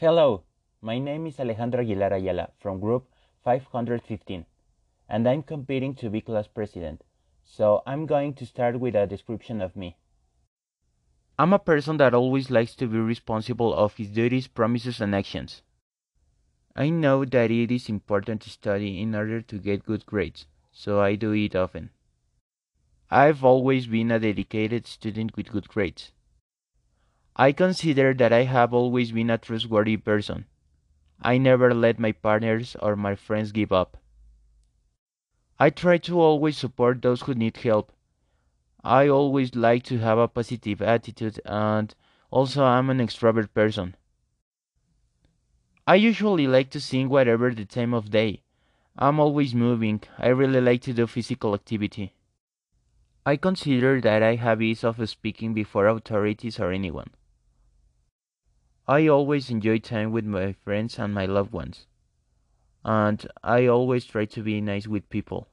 Hello, my name is Alejandro Aguilar Ayala from Group 515, and I'm competing to be class president, so I'm going to start with a description of me. I'm a person that always likes to be responsible of his duties, promises, and actions. I know that it is important to study in order to get good grades, so I do it often. I've always been a dedicated student with good grades. I consider that I have always been a trustworthy person. I never let my partners or my friends give up. I try to always support those who need help. I always like to have a positive attitude and also I'm an extrovert person. I usually like to sing whatever the time of day. I'm always moving. I really like to do physical activity. I consider that I have ease of speaking before authorities or anyone. I always enjoy time with my friends and my loved ones. And I always try to be nice with people.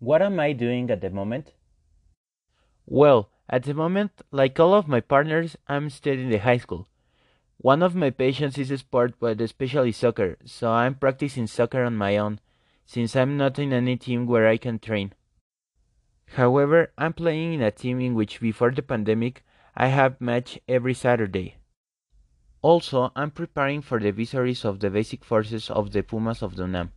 What am I doing at the moment? Well, at the moment, like all of my partners, I'm studying the high school. One of my passions is sport, but especially soccer, so I'm practicing soccer on my own, since I'm not in any team where I can train. However, I'm playing in a team in which before the pandemic I have match every Saturday. Also, I'm preparing for the visories of the basic forces of the Pumas of Dunam.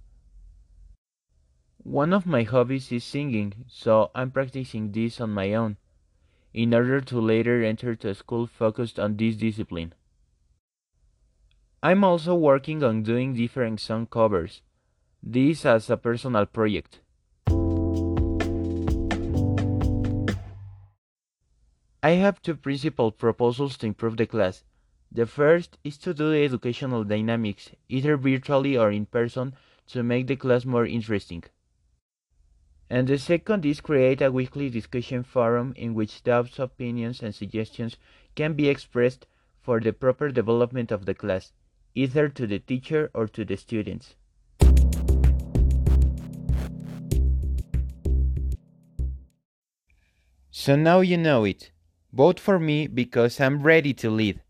One of my hobbies is singing, so I'm practicing this on my own, in order to later enter to a school focused on this discipline. I'm also working on doing different song covers, this as a personal project. I have two principal proposals to improve the class. The first is to do the educational dynamics, either virtually or in person, to make the class more interesting. And the second is create a weekly discussion forum in which doubts, opinions, and suggestions can be expressed for the proper development of the class, either to the teacher or to the students. So now you know it. Vote for me because I'm ready to lead.